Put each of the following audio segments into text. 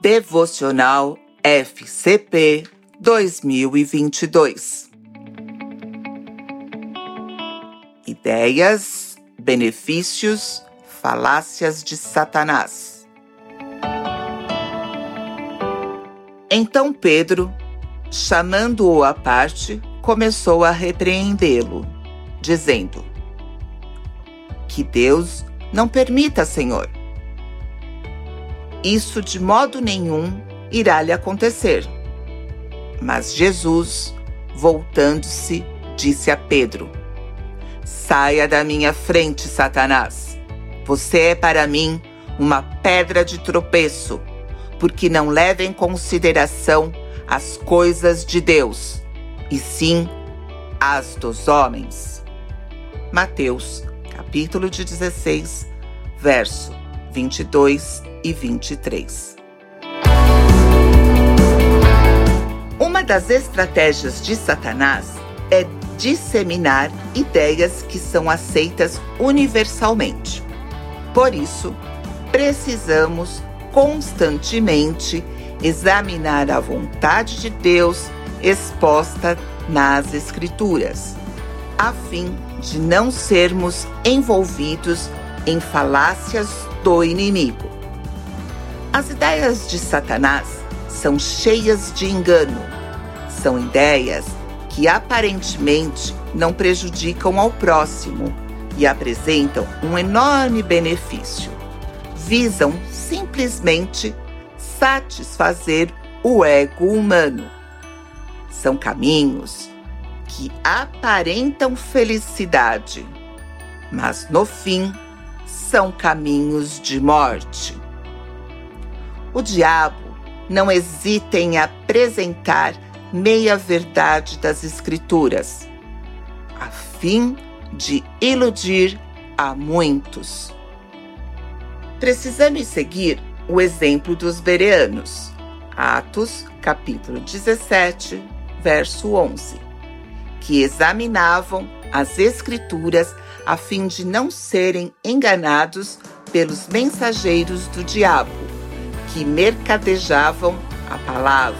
Devocional FCP 2022. Ideias, benefícios, falácias de Satanás. Então Pedro, chamando-o à parte, começou a repreendê-lo, dizendo: Que Deus não permita, Senhor. Isso de modo nenhum irá lhe acontecer. Mas Jesus, voltando-se, disse a Pedro: Saia da minha frente, Satanás. Você é para mim uma pedra de tropeço, porque não leva em consideração as coisas de Deus, e sim as dos homens. Mateus, capítulo de 16, verso 22 e 23. Uma das estratégias de Satanás é disseminar ideias que são aceitas universalmente. Por isso, precisamos constantemente examinar a vontade de Deus exposta nas Escrituras, a fim de não sermos envolvidos em falácias do inimigo. As ideias de Satanás são cheias de engano. São ideias que aparentemente não prejudicam ao próximo e apresentam um enorme benefício. Visam simplesmente satisfazer o ego humano. São caminhos que aparentam felicidade, mas no fim são caminhos de morte. O diabo não hesita em apresentar meia-verdade das Escrituras, a fim de iludir a muitos. Precisamos seguir o exemplo dos bereanos. Atos, capítulo 17, verso 11, que examinavam as Escrituras a fim de não serem enganados pelos mensageiros do diabo, que mercadejavam a palavra.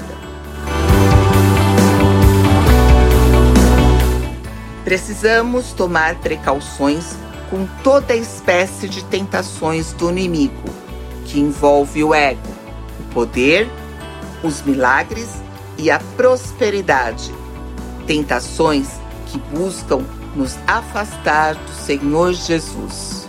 Precisamos tomar precauções com toda espécie de tentações do inimigo, que envolve o ego, o poder, os milagres e a prosperidade. Tentações que buscam nos afastar do Senhor Jesus.